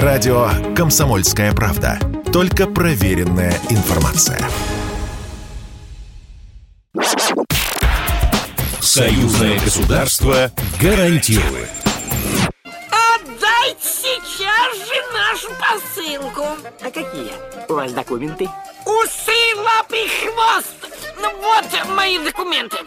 Радио «Комсомольская правда». Только проверенная информация. Союзное государство гарантирует. Отдайте сейчас же нашу посылку. А какие у вас документы? Усы, лапы, хвост. Ну вот мои документы.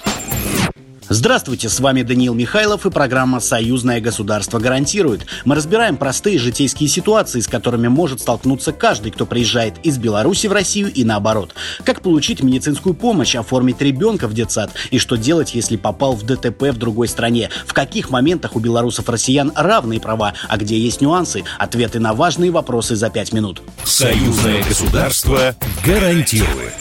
Здравствуйте, с вами Даниил Михайлов и программа «Союзное государство гарантирует». Мы разбираем простые житейские ситуации, с которыми может столкнуться каждый, кто приезжает из Беларуси в Россию и наоборот. Как получить медицинскую помощь, оформить ребенка в детсад и что делать, если попал в ДТП в другой стране. В каких моментах у белорусов и россиян равные права, а где есть нюансы. Ответы на важные вопросы за пять минут. Союзное государство гарантирует.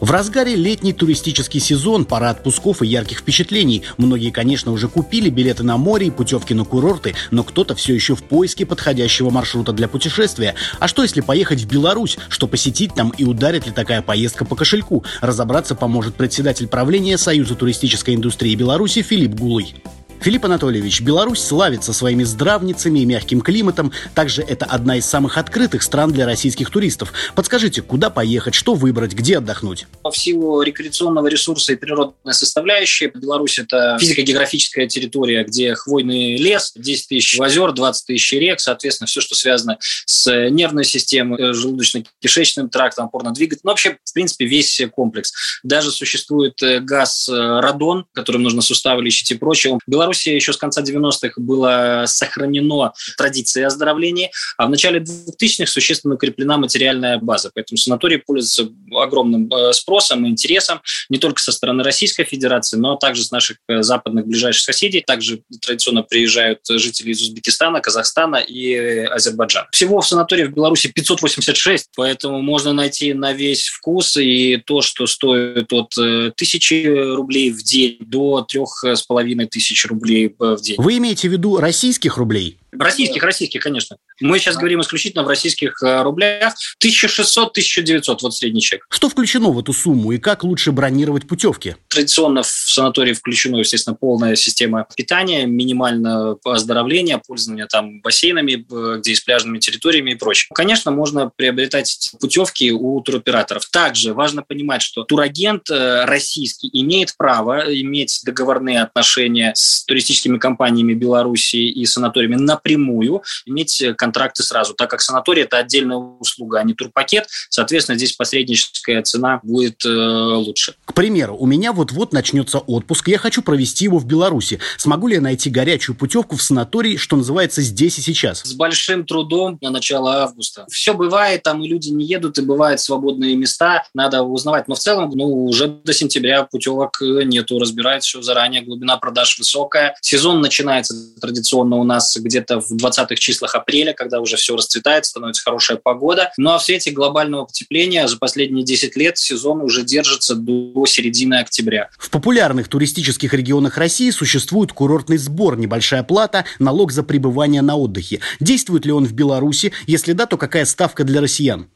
В разгаре летний туристический сезон, пора отпусков и ярких впечатлений. Многие, конечно, уже купили билеты на море и путевки на курорты, но кто-то все еще в поиске подходящего маршрута для путешествия. А что если поехать в Беларусь? Что посетить там и ударит ли такая поездка по кошельку? Разобраться поможет председатель правления Союза туристической индустрии Беларуси Филипп Гулый. Филипп Анатольевич, Беларусь славится своими здравницами и мягким климатом. Также это одна из самых открытых стран для российских туристов. Подскажите, куда поехать, что выбрать, где отдохнуть? В силу рекреационного ресурса и природной составляющей, Беларусь – это физико-географическая территория, где хвойный лес, 10 тысяч озер, 20 тысяч рек, соответственно, все, что связано с нервной системой, э, желудочно-кишечным трактом, опорно-двигательным, ну, вообще, в принципе, весь комплекс. Даже существует э, газ э, радон, которым нужно суставы лечить и прочее. Беларусь Беларуси еще с конца 90-х было сохранено традиция оздоровления, а в начале 2000-х существенно укреплена материальная база. Поэтому санаторий пользуется огромным э, спросом и интересом не только со стороны Российской Федерации, но также с наших э, западных ближайших соседей. Также традиционно приезжают жители из Узбекистана, Казахстана и Азербайджана. Всего в санатории в Беларуси 586, поэтому можно найти на весь вкус и то, что стоит от э, тысячи рублей в день до трех с половиной тысяч рублей рублей в день. Вы имеете в виду российских рублей? Российских, российских, конечно. Мы сейчас говорим исключительно в российских э, рублях. 1600-1900, вот средний чек. Что включено в эту сумму и как лучше бронировать путевки? Традиционно в санатории включено, естественно, полная система питания, минимальное оздоровление, пользование там бассейнами, э, где есть пляжными территориями и прочее. Конечно, можно приобретать путевки у туроператоров. Также важно понимать, что турагент э, российский имеет право иметь договорные отношения с туристическими компаниями Беларуси и санаториями на напрямую иметь э, контракты сразу, так как санаторий – это отдельная услуга, а не турпакет. Соответственно, здесь посредническая цена будет э, лучше. К примеру, у меня вот-вот начнется отпуск, я хочу провести его в Беларуси. Смогу ли я найти горячую путевку в санаторий, что называется, здесь и сейчас? С большим трудом на начало августа. Все бывает, там и люди не едут, и бывают свободные места, надо узнавать. Но в целом, ну, уже до сентября путевок э, нету, разбирают все заранее, глубина продаж высокая. Сезон начинается традиционно у нас где-то где-то в 20-х числах апреля, когда уже все расцветает, становится хорошая погода. Ну а в свете глобального потепления за последние 10 лет сезон уже держится до середины октября. В популярных туристических регионах России существует курортный сбор, небольшая плата, налог за пребывание на отдыхе. Действует ли он в Беларуси? Если да, то какая ставка для россиян?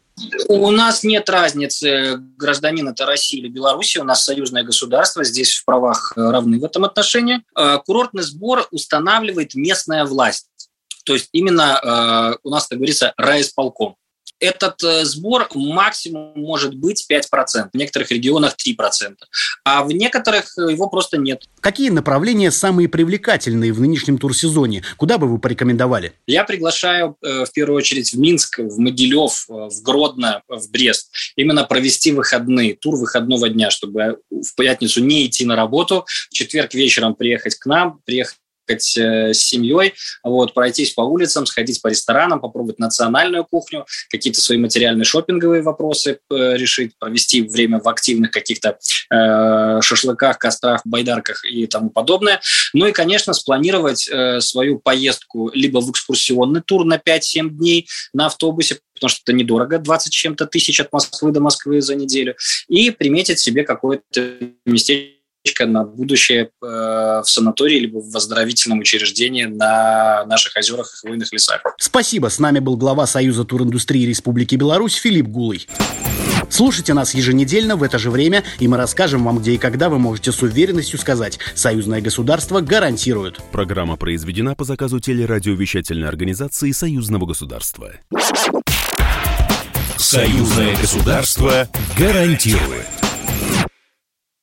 У нас нет разницы, гражданин это Россия или Беларусь, у нас союзное государство, здесь в правах равны в этом отношении. Э, курортный сбор устанавливает местная власть. То есть именно э, у нас, как говорится, райисполком. Этот э, сбор максимум может быть 5%, в некоторых регионах 3%, а в некоторых его просто нет. Какие направления самые привлекательные в нынешнем турсезоне? Куда бы вы порекомендовали? Я приглашаю э, в первую очередь в Минск, в Могилев, э, в Гродно, в Брест. Именно провести выходные, тур выходного дня, чтобы в пятницу не идти на работу, в четверг вечером приехать к нам, приехать с семьей, вот, пройтись по улицам, сходить по ресторанам, попробовать национальную кухню, какие-то свои материальные шопинговые вопросы э, решить, провести время в активных каких-то э, шашлыках, кострах, байдарках и тому подобное. Ну и, конечно, спланировать э, свою поездку либо в экскурсионный тур на 5-7 дней на автобусе, потому что это недорого, 20 чем-то тысяч от Москвы до Москвы за неделю, и приметить себе какое-то местечко на будущее э, в санатории либо в оздоровительном учреждении на наших озерах и хвойных лесах. Спасибо. С нами был глава Союза туриндустрии Республики Беларусь Филипп Гулый. Слушайте нас еженедельно в это же время, и мы расскажем вам, где и когда вы можете с уверенностью сказать «Союзное государство гарантирует». Программа произведена по заказу телерадиовещательной организации Союзного государства. Союзное государство гарантирует.